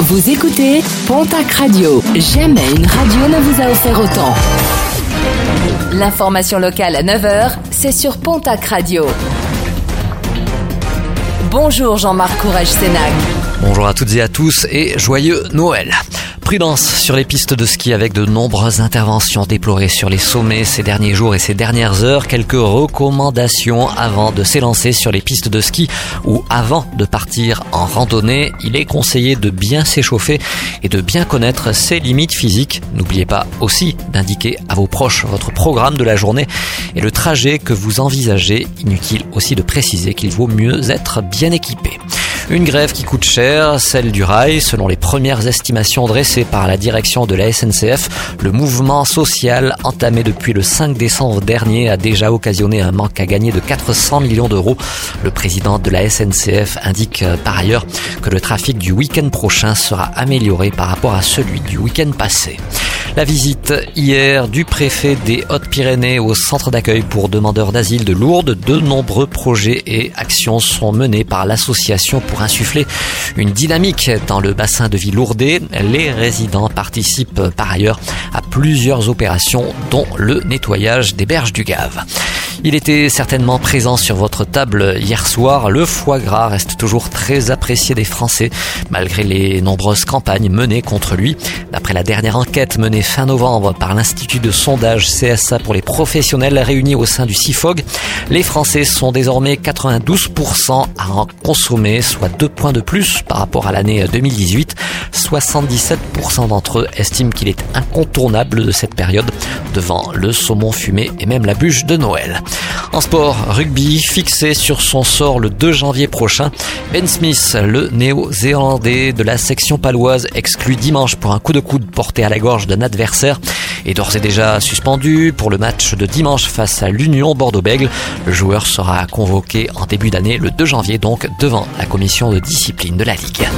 Vous écoutez Pontac Radio. Jamais une radio ne vous a offert autant. L'information locale à 9h, c'est sur Pontac Radio. Bonjour Jean-Marc Courage Sénac. Bonjour à toutes et à tous et joyeux Noël. Prudence sur les pistes de ski avec de nombreuses interventions déplorées sur les sommets ces derniers jours et ces dernières heures. Quelques recommandations avant de s'élancer sur les pistes de ski ou avant de partir en randonnée. Il est conseillé de bien s'échauffer et de bien connaître ses limites physiques. N'oubliez pas aussi d'indiquer à vos proches votre programme de la journée et le trajet que vous envisagez. Inutile aussi de préciser qu'il vaut mieux être bien équipé. Une grève qui coûte cher, celle du rail, selon les premières estimations dressées par la direction de la SNCF. Le mouvement social entamé depuis le 5 décembre dernier a déjà occasionné un manque à gagner de 400 millions d'euros. Le président de la SNCF indique euh, par ailleurs que le trafic du week-end prochain sera amélioré par rapport à celui du week-end passé. La visite hier du préfet des Hautes-Pyrénées au centre d'accueil pour demandeurs d'asile de Lourdes. De nombreux projets et actions sont menés par l'association pour insuffler une dynamique dans le bassin de vie lourdais. Les résidents participent par ailleurs à plusieurs opérations dont le nettoyage des berges du Gave. Il était certainement présent sur votre table hier soir. Le foie gras reste toujours très apprécié des Français malgré les nombreuses campagnes menées contre lui. D'après la dernière enquête menée fin novembre par l'Institut de sondage CSA pour les professionnels réunis au sein du CIFOG, les Français sont désormais 92% à en consommer, soit deux points de plus par rapport à l'année 2018. 77% d'entre eux estiment qu'il est incontournable de cette période devant le saumon fumé et même la bûche de Noël. En sport, rugby, fixé sur son sort le 2 janvier prochain, Ben Smith, le néo-zélandais de la section paloise, exclu dimanche pour un coup de coude porté à la gorge d'un adversaire, est d'ores et déjà suspendu pour le match de dimanche face à l'Union Bordeaux-Bègle. Le joueur sera convoqué en début d'année, le 2 janvier donc, devant la commission de discipline de la Ligue.